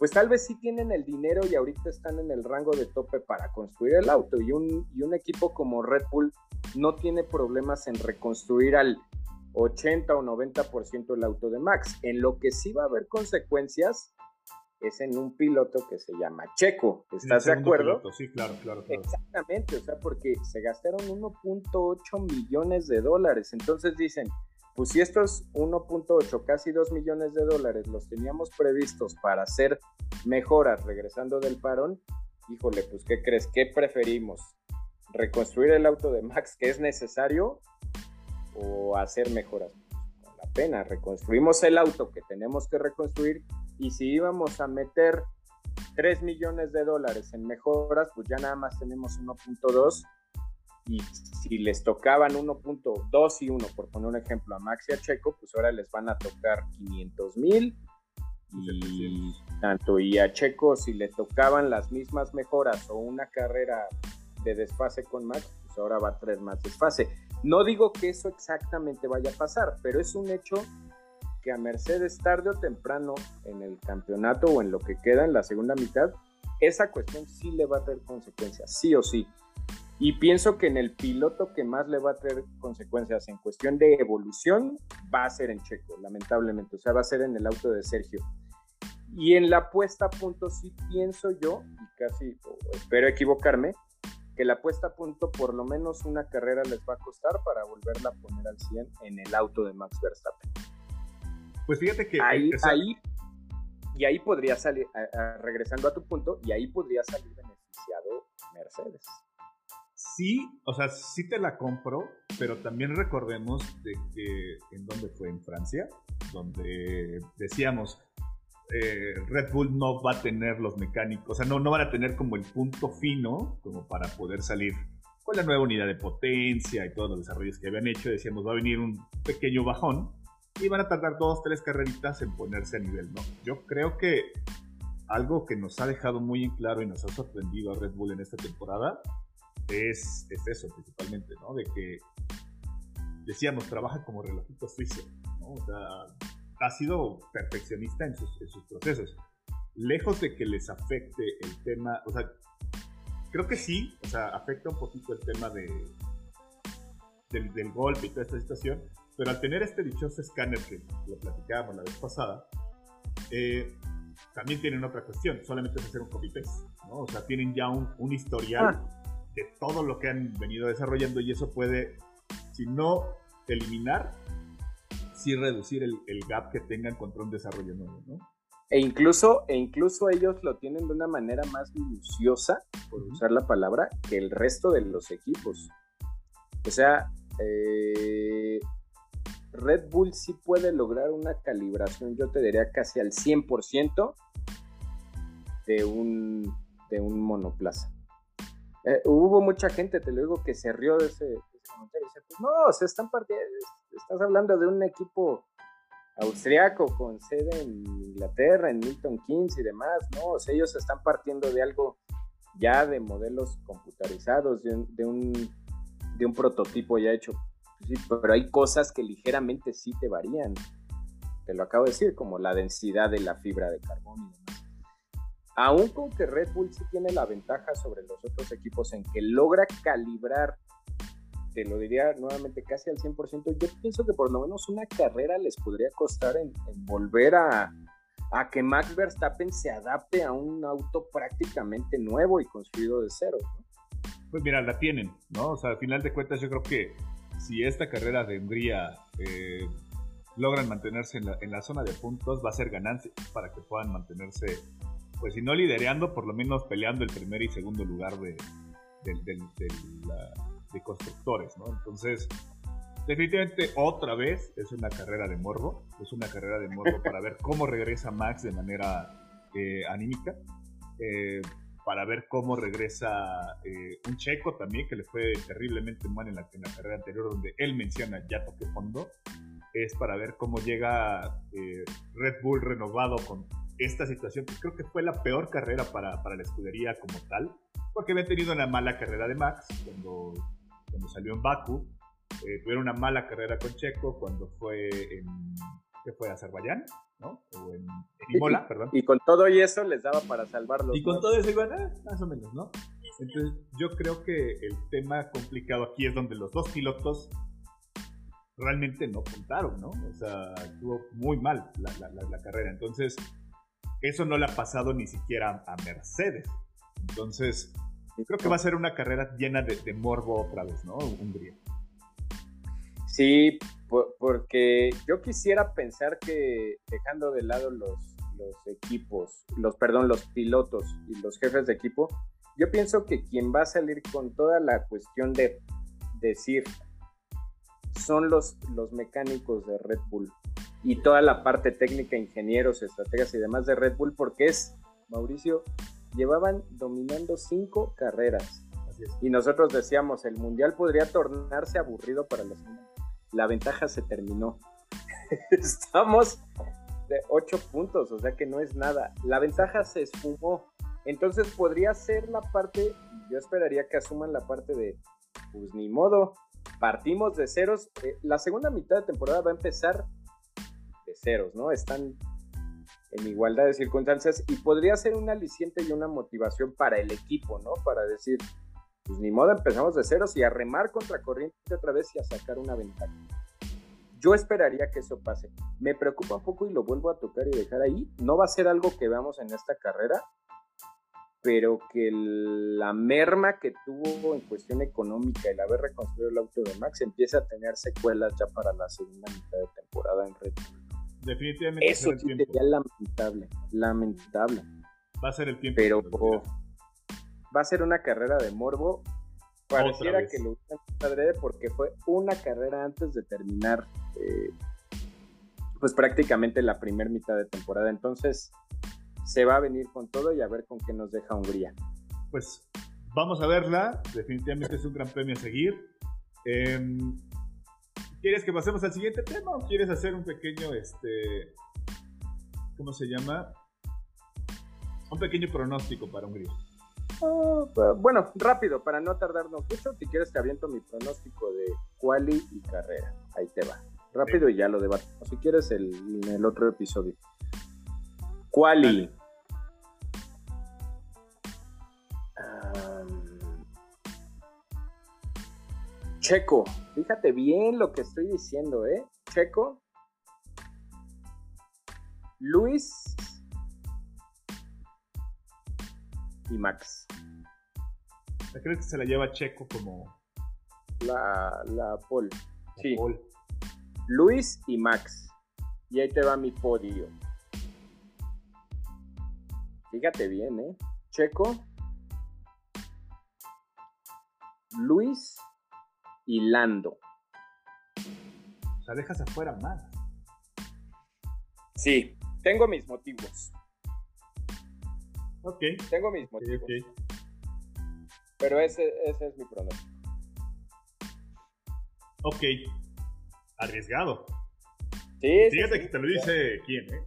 Pues tal vez sí tienen el dinero y ahorita están en el rango de tope para construir el auto y un, y un equipo como Red Bull no tiene problemas en reconstruir al 80 o 90% el auto de Max. En lo que sí va a haber consecuencias es en un piloto que se llama Checo. ¿Estás de acuerdo? Sí, claro, claro, claro. Exactamente, o sea, porque se gastaron 1.8 millones de dólares. Entonces dicen, pues si estos 1.8, casi 2 millones de dólares los teníamos previstos para hacer mejoras regresando del parón, híjole, pues ¿qué crees? ¿Qué preferimos? ¿Reconstruir el auto de Max que es necesario o hacer mejoras? Con la pena, reconstruimos el auto que tenemos que reconstruir y si íbamos a meter 3 millones de dólares en mejoras, pues ya nada más tenemos 1.2 y si les tocaban 1.2 y 1, por poner un ejemplo, a Max y a Checo, pues ahora les van a tocar 500 mil. Y tanto y a Checo, si le tocaban las mismas mejoras o una carrera de desfase con Max, pues ahora va a traer más desfase. No digo que eso exactamente vaya a pasar, pero es un hecho que a Mercedes tarde o temprano en el campeonato o en lo que queda en la segunda mitad, esa cuestión sí le va a traer consecuencias, sí o sí. Y pienso que en el piloto que más le va a traer consecuencias en cuestión de evolución va a ser en Checo, lamentablemente. O sea, va a ser en el auto de Sergio. Y en la puesta a punto sí pienso yo, y casi espero equivocarme, que la puesta a punto por lo menos una carrera les va a costar para volverla a poner al 100 en el auto de Max Verstappen. Pues fíjate que... Ahí, ahí y ahí podría salir, regresando a tu punto, y ahí podría salir beneficiado Mercedes sí, o sea, sí te la compro, pero también recordemos de que en dónde fue en Francia, donde decíamos eh, Red Bull no va a tener los mecánicos, o sea, no, no van a tener como el punto fino como para poder salir con la nueva unidad de potencia y todos los desarrollos que habían hecho. Decíamos, va a venir un pequeño bajón y van a tardar dos, tres carreritas en ponerse a nivel, ¿no? Yo creo que algo que nos ha dejado muy en claro y nos ha sorprendido a Red Bull en esta temporada es, eso principalmente, ¿no? De que, decíamos, trabaja como relojito suizo, ¿no? O sea, ha sido perfeccionista en sus, procesos. Lejos de que les afecte el tema, o sea, creo que sí, o sea, afecta un poquito el tema de, del, golpe y toda esta situación, pero al tener este dichoso escáner que lo platicábamos la vez pasada, eh, también tienen otra cuestión, solamente es hacer un copy-paste, ¿no? O sea, tienen ya un, un historial ah de todo lo que han venido desarrollando y eso puede, si no eliminar, sí reducir el, gap que tengan contra un desarrollo nuevo, ¿no? E incluso, e incluso ellos lo tienen de una manera más minuciosa, por usar la palabra, que el resto de los equipos. O sea, eh, Red Bull sí puede lograr una calibración, yo te diría casi al 100% de un, de un monoplaza. Eh, hubo mucha gente, te lo digo, que se rió de ese, comentario. Dice, pues no, se están partiendo, estás hablando de un equipo austriaco con sede en Inglaterra, en Milton Keynes y demás, ¿no? O sea, ellos están partiendo de algo ya de modelos computarizados, de un, de un, prototipo ya hecho. Sí, pero hay cosas que ligeramente sí te varían. Te lo acabo de decir, como la densidad de la fibra de carbono y demás. Aún con que Red Bull sí tiene la ventaja sobre los otros equipos en que logra calibrar, te lo diría nuevamente casi al 100%, yo pienso que por lo menos una carrera les podría costar en volver a, que Max Verstappen se adapte a un auto prácticamente nuevo y construido de cero. Pues mira, la tienen, ¿no? O sea, al final de cuentas yo creo que si esta carrera de eh, logran mantenerse en la, zona de puntos, va a ser ganancia para que puedan mantenerse, pues si no liderando, por lo menos peleando el primer y segundo lugar de, de constructores, ¿no? Entonces, definitivamente otra vez es una carrera de morbo, es una carrera de morbo [LAUGHS] para ver cómo regresa Max de manera eh, anímica, eh, para ver cómo regresa eh, un checo también que le fue terriblemente mal en la, carrera anterior donde él menciona ya toque fondo, es para ver cómo llega Red Bull renovado con esta situación, que creo que fue la peor carrera para, para la escudería como tal, porque había tenido una mala carrera de Max cuando, cuando salió en Baku, eh, tuvieron una mala carrera con Checo cuando fue en, ¿qué fue? Azerbaiyán, ¿no? O en, Imola, perdón. Y con todo y eso les daba para salvarlos. Y con todo eso igual, eh, más o menos, ¿no? Entonces yo creo que el tema complicado aquí es donde los dos pilotos realmente no contaron, ¿no? O sea, estuvo muy mal la, la, carrera. Entonces, eso no le ha pasado ni siquiera a Mercedes. Entonces, creo que va a ser una carrera llena de, de morbo otra vez, ¿no? Hungría. Sí, porque yo quisiera pensar que dejando de lado los, los equipos, los, perdón, los pilotos y los jefes de equipo, yo pienso que quien va a salir con toda la cuestión de decir son los, los mecánicos de Red Bull y toda la parte técnica, ingenieros, estrategas y demás de Red Bull, porque es, Mauricio, llevaban dominando cinco carreras. Y nosotros decíamos, el mundial podría tornarse aburrido para los la ventaja se terminó. [LAUGHS] Estamos de 8 puntos, o sea que no es nada. La ventaja se esfumó. Entonces podría ser la parte, yo esperaría que asuman la parte de, pues ni modo, partimos de ceros. Eh, la segunda mitad de temporada va a empezar de ceros, ¿no? Están en igualdad de circunstancias y podría ser un aliciente y una motivación para el equipo, ¿no? Para decir, pues ni modo, empezamos de ceros y a remar contra corriente otra vez y a sacar una ventaja. Yo esperaría que eso pase. Me preocupa un poco y lo vuelvo a tocar y dejar ahí. No va a ser algo que veamos en esta carrera, pero que la merma que tuvo en cuestión económica el haber reconstruido el auto de Max empieza a tener secuelas ya para la segunda mitad de temporada en Red Bull. Definitivamente. Eso sí sería lamentable, lamentable. Va a ser el tiempo. Pero va a ser una carrera de morbo. Pareciera que lo adrede porque fue una carrera antes de terminar, eh, pues prácticamente la primera mitad de temporada. Entonces, se va a venir con todo y a ver con qué nos deja Hungría. Pues vamos a verla. Definitivamente es un gran premio a seguir. Em, ¿Quieres que pasemos al siguiente tema o quieres hacer un pequeño, este, ¿cómo se llama? Un pequeño pronóstico para Hungría. Ah, bueno, rápido, para no tardarnos mucho, si quieres te aviento mi pronóstico de quali y carrera. Ahí te va. Rápido y ya lo debatimos. Si quieres el, en el otro episodio. Quali. Checo, fíjate bien lo que estoy diciendo, ¿eh? Checo. Luis y Max. ¿Crees que se la lleva Checo como. La, la Paul. Sí. Luis y Max. Y ahí te va mi podio. Fíjate bien, ¿eh? Checo. Luis y Lando. O sea, dejas afuera más. Sí, tengo mis motivos. Ok. Tengo mis motivos. Pero ese, ese es mi pronóstico. Ok. Arriesgado. Sí, Fíjate que te lo dice quién, ¿eh?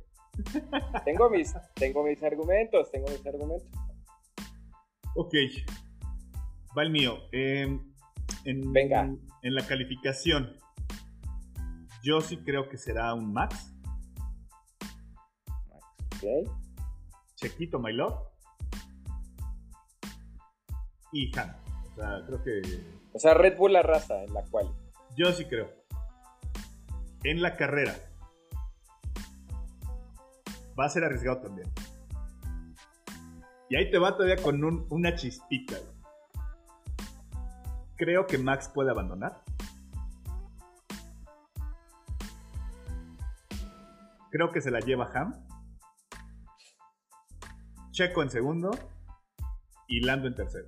Tengo mis, tengo mis argumentos, tengo mis argumentos. Ok. Va el mío. Em, en, Venga. En la calificación, yo sí creo que será un Max. Ok. Chequito, My Love. Y Han. O sea, creo que. O sea, Red Bull la raza en la cual. Yo sí creo. En la carrera. Va a ser arriesgado también. Y ahí te va todavía con un- una chispita. güey. Creo que Max puede abandonar. Creo que se la lleva Ham. Checo en segundo. Y Lando en tercero.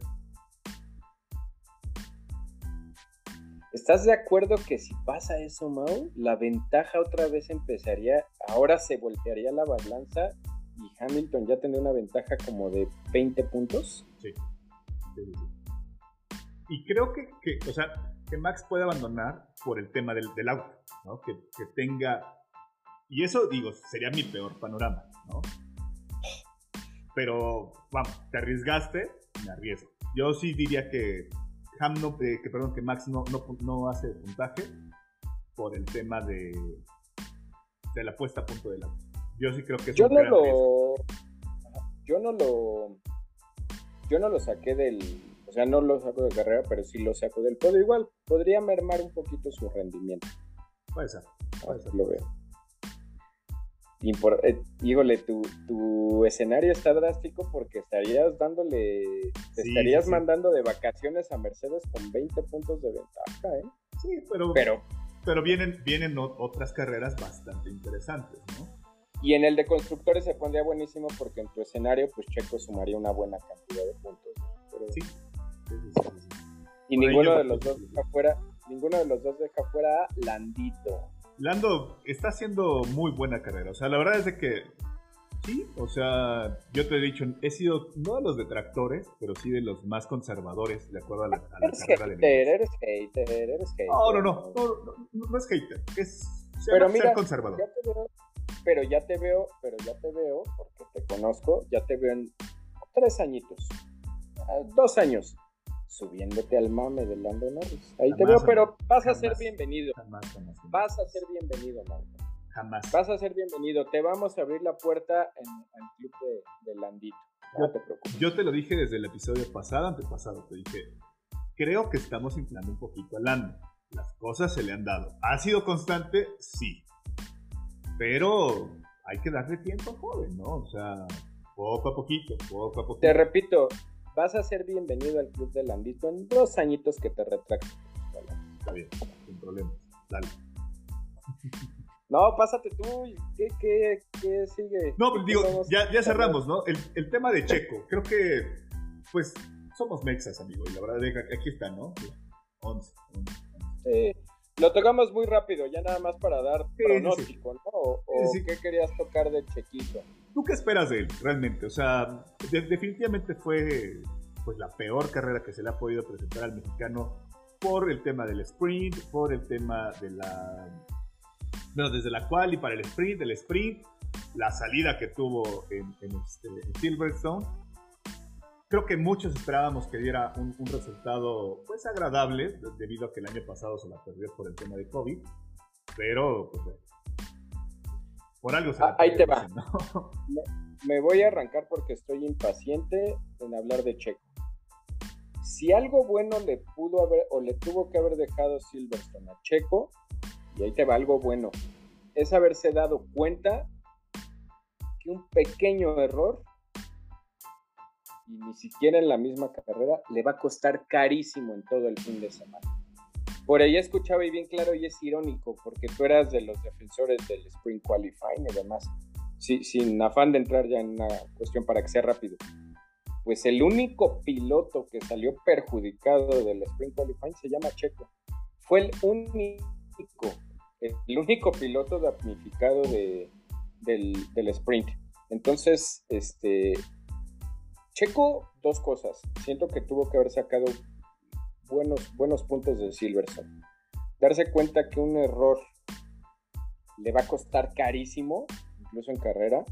¿Estás de acuerdo que si pasa eso, Mau, la ventaja otra vez empezaría, ahora se voltearía la balanza y Hamilton ya tendría una ventaja como de 20 puntos? Sí. Sí, sí, sí. Y creo que, que, o sea, que Max puede abandonar por el tema del, del auto, ¿no? Que, que tenga. Y eso, digo, sería mi peor panorama, ¿no? Pero, vamos, te arriesgaste, me arriesgo. Yo sí diría que Ham no, eh, que perdón, que Max no, no, no hace puntaje por el tema de, de la puesta a punto del auto. Yo sí creo que es Yo un no gran lo. Yo no lo. Yo no lo saqué del. O sea, no lo saco de carrera, pero sí lo saco del podio. Igual, podría mermar un poquito su rendimiento. Puede ser, puede ser. Lo veo. Impor- eh, híjole, tu, tu escenario está drástico porque estarías dándole. Te Sí, estarías sí, mandando de vacaciones a Mercedes con 20 puntos de ventaja, ¿eh? Sí, pero, Pero. Pero vienen, vienen otras carreras bastante interesantes, ¿no? Y en el de constructores se pondría buenísimo porque en tu escenario, pues Checo sumaría una buena cantidad de puntos. Pero- Sí. Y Por ninguno de lo los dos deja fuera, ninguno de los dos deja fuera a Landito. Lando está haciendo muy buena carrera. O sea, la verdad es de que sí, o sea, yo te he dicho, he sido no de los detractores, pero sí de los más conservadores de acuerdo a la, a la carrera de hater, eres hater, eres hater. No, no, no, no, no, no, es hater, es Pero mira, ser conservador. Ya te veo, pero ya te veo, pero ya te veo, porque te conozco, ya te veo en tres añitos, ah, dos años, subiéndote al mame de Lando Norris. Ahí te veo, pero vas a ser bienvenido. Jamás, jamás. Vas a ser bienvenido, Marco. Jamás. Vas a ser bienvenido. Te vamos a abrir la puerta en el club de, de Landito. No Yo- te preocupes. Yo te lo dije desde el episodio pasado, antepasado, te dije, creo que estamos inflando un poquito a Lando. Las cosas se le han dado. ¿Ha sido constante? Sí. Pero hay que darle tiempo joven, ¿no? O sea, poco a poquito, poco a poquito. Te repito, vas a ser bienvenido al club de Landito en dos añitos que te retracto. Está bien, sin problemas. Dale. [LAUGHS] No, pásate tú. ¿Qué, qué, qué sigue? No, pues ¿Qué digo, ya, ya cerramos, ¿no? El, el tema de Checo, creo que, pues, somos mexas, amigo, y la verdad, deja- aquí está, ¿no? 11, 11. Sí. Lo tocamos muy rápido, ya nada más para dar sí, pronóstico, ¿no? O, o sí. qué querías tocar de Chequito. ¿Tú qué esperas de él, realmente? O sea, de- definitivamente fue pues la peor carrera que se le ha podido presentar al mexicano por el tema del sprint, por el tema de la... Bueno, desde la cual y para el sprint, el sprint, la salida que tuvo en, este, Silverstone. Creo que muchos esperábamos que diera un, resultado pues agradable, de- debido a que el año pasado se la perdió por el tema de COVID. Pero, pues, por algo se la Ah, ahí te va. [LAUGHS] Me voy a arrancar porque estoy impaciente en hablar de Checo. Si algo bueno le pudo haber o le tuvo que haber dejado Silverstone a Checo, y ahí te va algo bueno, es haberse dado cuenta que un pequeño error, y ni siquiera en la misma carrera, le va a costar carísimo en todo el fin de semana. Por ahí escuchaba y bien claro, y es irónico, porque tú eras de los defensores del Spring Qualifying y demás sin afán de entrar ya en una cuestión para que sea rápido, pues el único piloto que salió perjudicado del Spring Qualifying se llama Checo. Fue el único, el único piloto damnificado de, del, del sprint. Entonces, este, Checo, dos cosas. Siento que tuvo que haber sacado buenos, buenos puntos de Silverstone. Darse cuenta que un error le va a costar carísimo incluso en carrera.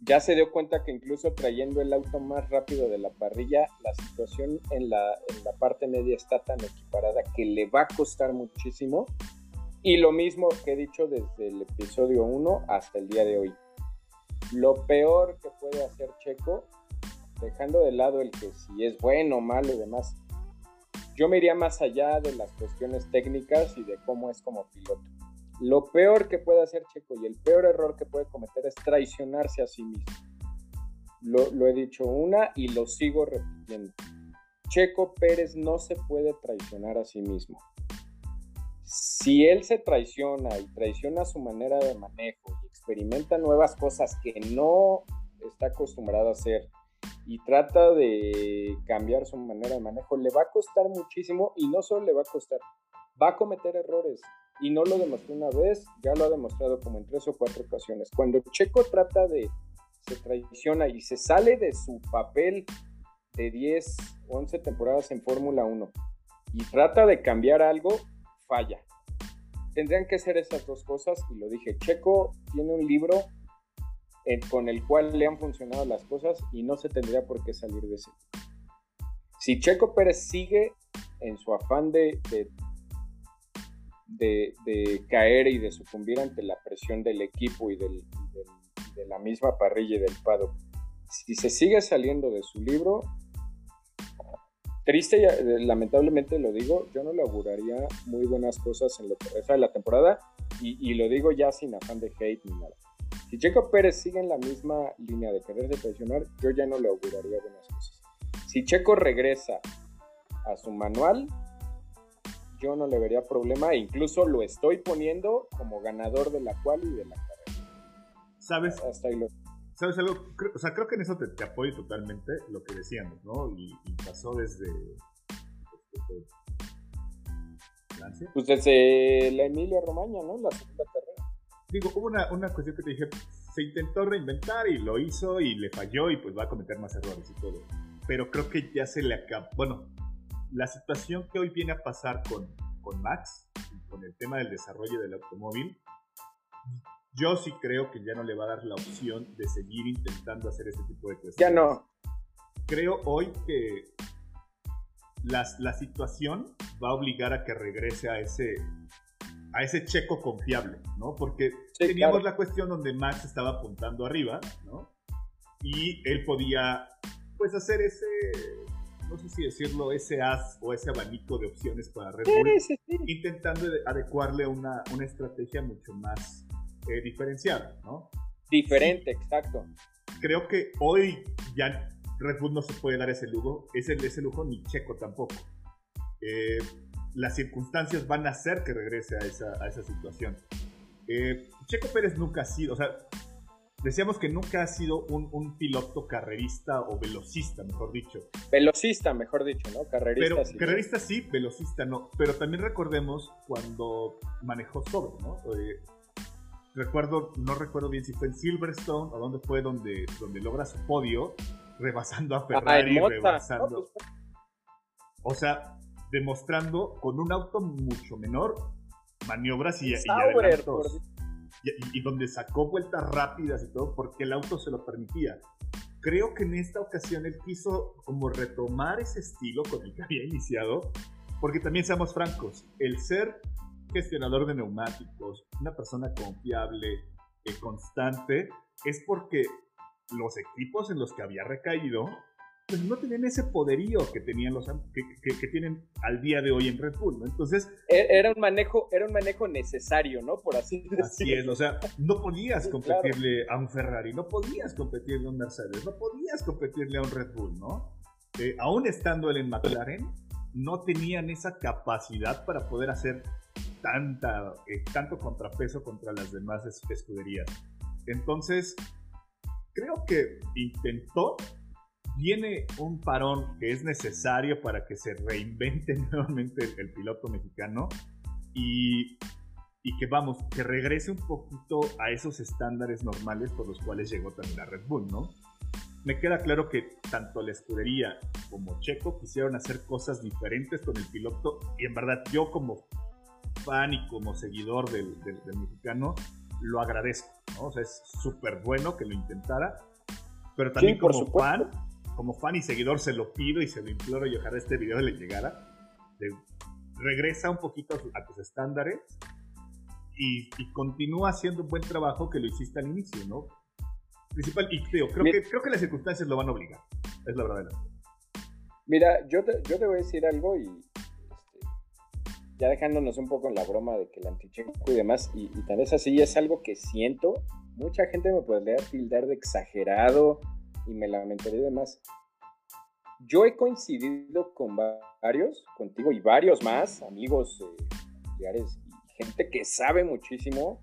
ya se dio cuenta que incluso trayendo el auto más rápido de la parrilla, la situación en la, en la parte media está tan equiparada que le va a costar muchísimo. Y lo mismo que he dicho desde el episodio 1 hasta el día de hoy. Lo peor que puede hacer Checo, dejando de lado el que si es bueno o malo y demás, yo me iría más allá de las cuestiones técnicas y de cómo es como piloto. Lo peor que puede hacer Checo y el peor error que puede cometer es traicionarse a sí mismo. Lo, he dicho una y lo sigo repitiendo. Checo Pérez no se puede traicionar a sí mismo. Si él se traiciona y traiciona su manera de manejo y experimenta nuevas cosas que no está acostumbrado a hacer y trata de cambiar su manera de manejo, le va a costar muchísimo y no solo le va a costar, va a cometer errores y no lo demostró una vez, ya lo ha demostrado como en tres o cuatro ocasiones. Cuando Checo trata de, se traiciona y se sale de su papel de 10, 11 temporadas en Fórmula 1 y trata de cambiar algo, falla. Tendrían que ser esas dos cosas y lo dije, Checo tiene un libro con el cual le han funcionado las cosas y no se tendría por qué salir de ese. Si Checo Pérez sigue en su afán de de, caer y de sucumbir ante la presión del equipo y del, de la misma parrilla y del pado. Si se sigue saliendo de su libro, triste y eh, lamentablemente lo digo, yo no le auguraría muy buenas cosas en lo que resta de la temporada y, lo digo ya sin afán de hate ni nada. Si Checo Pérez sigue en la misma línea de quererse presionar, yo ya no le auguraría buenas cosas. Si Checo regresa a su manual, yo no le vería problema e incluso lo estoy poniendo como ganador de la cual y de la carrera. ¿Sabes? Hasta ahí lo... ¿Sabes algo? Creo, o sea, creo que en eso te, apoyo totalmente lo que decíamos, ¿no? Y, pasó desde... Francia. Pues desde la Emilia Romagna, ¿no? La segunda carrera. Digo, hubo una, una cuestión que te dije, se intentó reinventar y lo hizo y le falló y pues va a cometer más errores y todo. Pero creo que ya se le acabó, bueno, la situación que hoy viene a pasar con, con Max, con el tema del desarrollo del automóvil, yo sí creo que ya no le va a dar la opción de seguir intentando hacer ese tipo de cuestiones. Ya no. Creo hoy que las, la situación va a obligar a que regrese a ese, a ese checo confiable, ¿no? Porque teníamos la cuestión donde Max estaba apuntando arriba, ¿no? Y él podía, pues, hacer ese no sé si decirlo, ese as o ese abanico de opciones para Red Bull, intentando adecuarle una, una estrategia mucho más eh, diferenciada, ¿no? Diferente, exacto. Creo que hoy ya Red Bull no se puede dar ese lujo, ese, ese lujo ni Checo tampoco. Eh, las circunstancias van a hacer que regrese a esa, a esa situación. Eh, Checo Pérez nunca ha sido, o sea, decíamos que nunca ha sido un, piloto carrerista o velocista, mejor dicho. Velocista, mejor dicho, ¿no? Carrerista pero, sí. Carrerista sí, velocista no. Pero también recordemos cuando manejó sobre, ¿no? Eh, recuerdo, no recuerdo bien si fue en Silverstone o dónde fue donde, donde logra su podio, rebasando a Ferrari, rebasando. Pues, o sea, demostrando con un auto mucho menor maniobras y, y adelantos y, donde sacó vueltas rápidas y todo porque el auto se lo permitía. Creo que en esta ocasión él quiso como retomar ese estilo con el que había iniciado, porque también seamos francos, el ser gestionador de neumáticos, una persona confiable, eh, constante, es porque los equipos en los que había recaído pues no tenían ese poderío que tenían los que, tienen al día de hoy en Red Bull, ¿no? Entonces e, era un manejo era un manejo necesario, ¿no? Por así decirlo. Así es, o sea, no podías competirle a un Ferrari, no podías competirle a un Mercedes, no podías competirle a un Red Bull, ¿no? Eh, aún estando él en McLaren, no tenían esa capacidad para poder hacer tanta, eh, tanto contrapeso contra las demás escuderías. Entonces, creo que intentó viene un parón que es necesario para que se reinvente [LAUGHS] nuevamente el, piloto mexicano y, y, que vamos, que regrese un poquito a esos estándares normales por los cuales llegó también a Red Bull, ¿no? Me queda claro que tanto la escudería como Checo quisieron hacer cosas diferentes con el piloto y en verdad yo como fan y como seguidor del, del, del mexicano lo agradezco, ¿no? O sea, es súper bueno que lo intentara pero también como fan, como fan y seguidor se lo pido y se lo imploro y ojalá este video le llegara. regresa un poquito a tus estándares y, continúa haciendo un buen trabajo que lo hiciste al inicio, ¿no? Principal, y creo, que, creo que las circunstancias lo van a obligar, es la verdad. Mira, yo te, yo te voy a decir algo y este, ya dejándonos un poco en la broma de que el anticheco y demás, y, y tal vez así es algo que siento, mucha gente me podría tildar de exagerado y me lamentaría y demás. Yo he coincidido con varios, contigo y varios más, amigos, eh, familiares gente que sabe muchísimo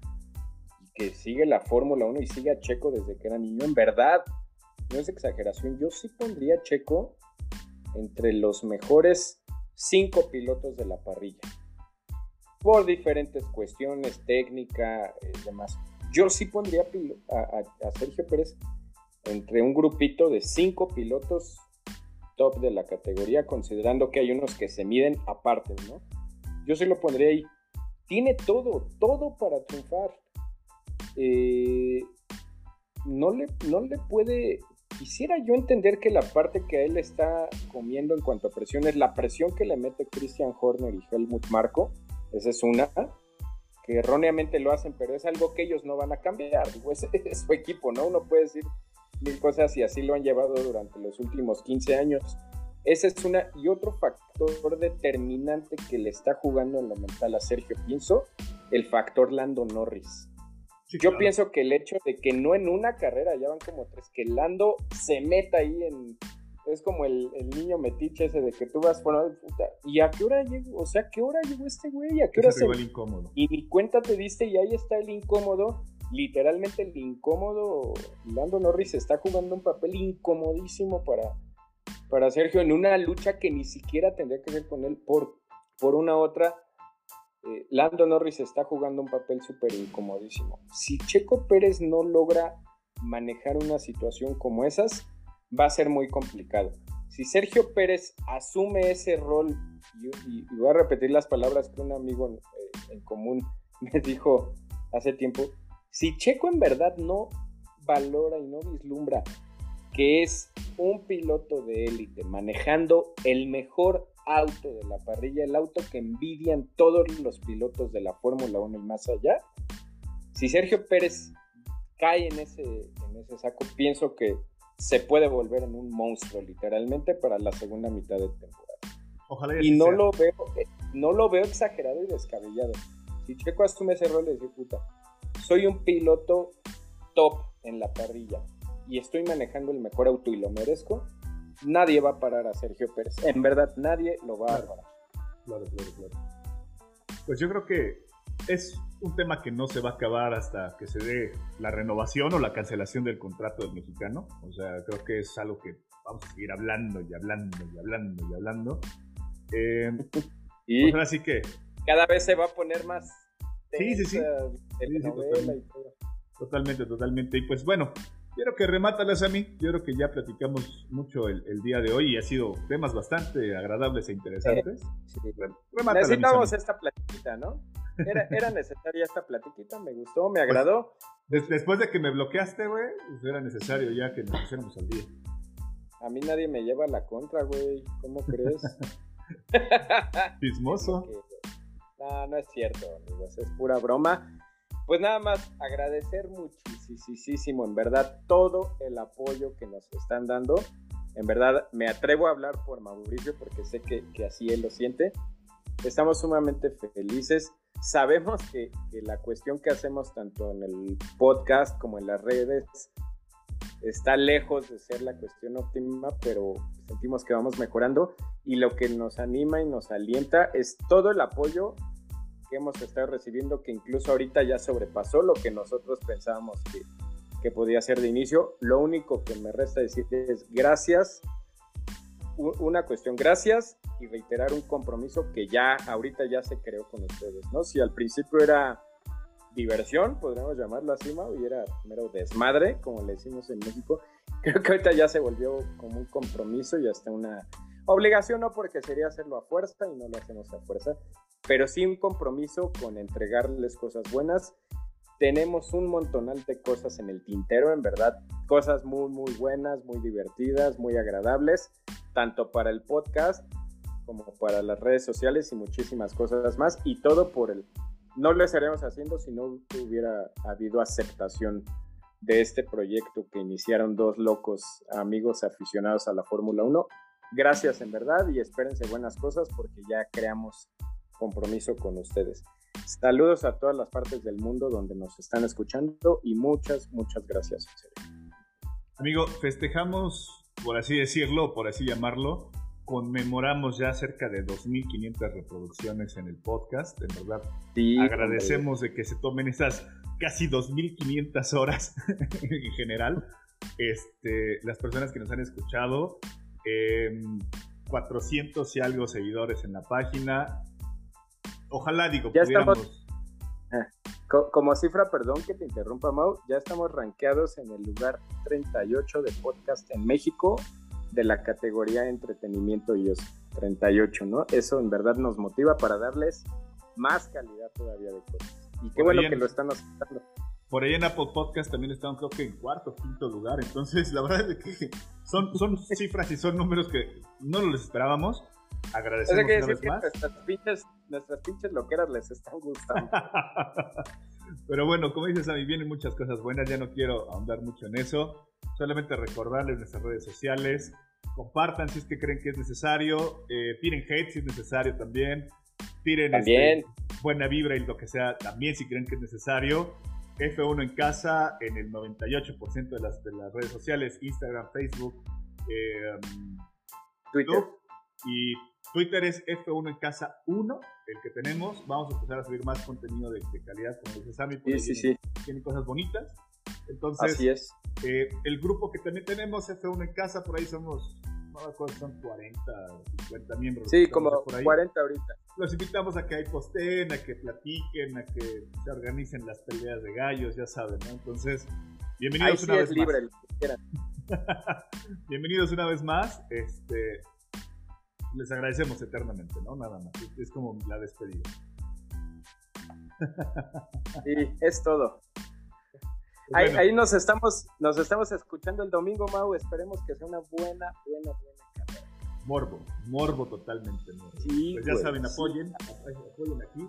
y que sigue la Fórmula 1 y sigue a Checo desde que era niño. En verdad, no es exageración, yo sí pondría a Checo entre los mejores cinco pilotos de la parrilla. Por diferentes cuestiones, técnica y eh, demás. Yo sí pondría a, a Sergio Pérez entre un grupito de cinco pilotos top de la categoría, considerando que hay unos que se miden aparte, ¿no? Yo sí lo pondría ahí tiene todo, todo para triunfar. Eh, no, le, no le puede. Quisiera yo entender que la parte que a él está comiendo en cuanto a presión es la presión que le mete Christian Horner y Helmut Marco. Esa es una, que erróneamente lo hacen, pero es algo que ellos no van a cambiar. Digo, es, [LAUGHS] es su equipo, ¿no? Uno puede decir mil cosas y así lo han llevado durante los últimos 15 años ese es una y otro factor determinante que le está jugando en lo mental a Sergio Pienso, el factor Lando Norris. Yo pienso que el hecho de que no en una carrera, ya van como tres, que Lando se meta ahí en. Es como el, niño metiche ese de que tú vas por puta. ¿Y a qué hora llegó? O sea, ¿a qué hora llegó este güey? ¿A qué hora se.? El incómodo. Y mi cuenta te diste y ahí está el incómodo. Literalmente el incómodo. Lando Norris está jugando un papel incomodísimo para, para Sergio en una lucha que ni siquiera tendría que ver con él por, por una otra. Eh, Lando Norris está jugando un papel súper incomodísimo. Si Checo Pérez no logra manejar una situación como esas, va a ser muy complicado. Si Sergio Pérez asume ese rol, y, voy a repetir las palabras que un amigo eh, en común [LAUGHS] me dijo hace tiempo, si Checo en verdad no valora y no vislumbra que es un piloto de élite manejando el mejor auto de la parrilla, el auto que envidian todos los pilotos de la Fórmula 1 y más allá. Si Sergio Pérez cae en ese, en ese saco, pienso que se puede volver en un monstruo literalmente para la segunda mitad de temporada. Ojalá y no lo veo, no lo veo exagerado y descabellado. Si Checo asume ese rol, dice, puta, soy un piloto top en la parrilla y estoy manejando el mejor auto y lo merezco, nadie va a parar a Sergio Pérez. En verdad, nadie lo va a parar. Claro, claro, claro. Pues yo creo que es un tema que no se va a acabar hasta que se dé la renovación o la cancelación del contrato del mexicano. O sea, creo que es algo que vamos a seguir hablando y hablando y hablando y hablando. Eh, [LAUGHS] y pues así que... Cada vez se va a poner más... Sí, sí, sí. totalmente, totalmente. Y pues bueno, Quiero que remátalas a mí. Yo creo que ya platicamos mucho el, día de hoy y ha sido temas bastante agradables e interesantes. Necesitamos esta platiquita, ¿no? Era, necesaria esta platiquita, me gustó, me pues, agradó. después de que me bloqueaste, güey, pues era necesario ya que nos pusiéramos al día. A mí nadie me lleva la contra, güey. ¿Cómo crees? [LAUGHS] Chismoso. [LAUGHS] No, no es cierto, amigos. Es pura broma pues nada más agradecer muchísimo, en verdad, todo el apoyo que nos están dando. En verdad, me atrevo a hablar por Mauricio porque sé que, así él lo siente. Estamos sumamente felices. Sabemos que, la cuestión que hacemos tanto en el podcast como en las redes está lejos de ser la cuestión óptima, pero sentimos que vamos mejorando y lo que nos anima y nos alienta es todo el apoyo que hemos estado recibiendo, que incluso ahorita ya sobrepasó lo que nosotros pensábamos que, que podía ser de inicio. Lo único que me resta decir es gracias, una cuestión, gracias y reiterar un compromiso que ya ahorita ya se creó con ustedes, ¿no? Si al principio era diversión, podríamos llamarlo así, Mau, y era primero desmadre, como le decimos en México, [LAUGHS] creo que ahorita ya se volvió como un compromiso y hasta una obligación, no porque sería hacerlo a fuerza y no lo hacemos a fuerza, pero sí un compromiso con entregarles cosas buenas tenemos un montonal de cosas en el tintero, en verdad, cosas muy, muy buenas, muy divertidas, muy agradables, tanto para el podcast como para las redes sociales y muchísimas cosas más, y todo por el... No lo estaríamos haciendo si no hubiera habido aceptación de este proyecto que iniciaron dos locos amigos aficionados a la Fórmula 1. Gracias en verdad y espérense buenas cosas porque ya creamos compromiso con ustedes. Saludos a todas las partes del mundo donde nos están escuchando y muchas, muchas gracias. Amigo, festejamos, por así decirlo, por así llamarlo, conmemoramos ya cerca de 2.500 reproducciones en el podcast. En verdad, agradecemos de que se tomen esas casi 2.500 horas [LAUGHS] en general. Este, las personas que nos han escuchado, 400 em, y algo seguidores en la página. Ojalá, digo, ya pudiéramos... Ah, como cifra, perdón que te interrumpa, Mau, ya estamos rankeados en el lugar 38 de podcast en México de la categoría entretenimiento y ocio. 38, ¿no? Eso en verdad nos motiva para darles más calidad todavía de cosas. Y qué bueno que lo están aceptando. Por ahí en Apple Podcast también están creo que en cuarto, quinto lugar. Entonces, la verdad es que son, son cifras y son números que no los esperábamos. Agradecemos una vez más. Nuestras pinches, nuestras pinches loqueras les están gustando. [LAUGHS] Pero bueno, como dices, a mí vienen muchas cosas buenas. Ya no quiero ahondar mucho en eso. Solamente recordarles nuestras redes sociales. Compartan si es que creen que es necesario. Eh, tiren hate si es necesario también. Tiren este, buena vibra y lo que sea también si creen que es necesario. F1 en casa en el 98% de las, de las redes sociales, Instagram, Facebook, eh, Twitter. Y Twitter es F1 en casa 1, el que tenemos. Vamos a empezar a subir más contenido de, calidad, como dice Sammy, sí, sí, sí. tiene cosas bonitas. Entonces, Así es. Eh, el grupo que también tenemos, F1 en casa, por ahí somos, no me acuerdo, son 40, 50 miembros. Sí, como 40 ahorita. Los invitamos a que ahí posteen, a que platiquen, a que se organicen las peleas de gallos, ya saben, ¿no? Entonces, bienvenidos una vez libre, más. [LAUGHS] bienvenidos una vez más. Este, les agradecemos eternamente, ¿no? Nada más. Es como la despedida. [LAUGHS] Sí, es todo. Pues ahí, nos estamos, nos estamos escuchando el domingo, Mau. Esperemos que sea una buena, buena, buena carrera. Morbo, morbo totalmente. Morbo. Sí, pues ya saben, apoyen, apoyen aquí.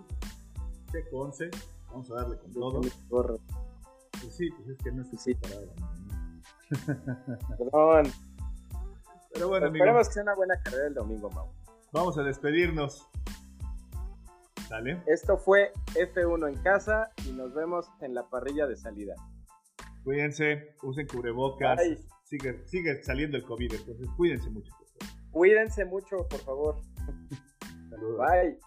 Checo 11, vamos a darle con todo. Pues sí, pues es que no estoy sí. separado. [LAUGHS] Perdón. Pero bueno, Esperemos que sea una buena carrera el domingo, Mau. Vamos a despedirnos. Dale. Esto fue F1 en casa y nos vemos en la parrilla de salida. Cuídense, usen cubrebocas. Sigue, sigue saliendo el COVID, entonces cuídense mucho. Cuídense mucho, por favor. [LAUGHS] Saludos. Bye.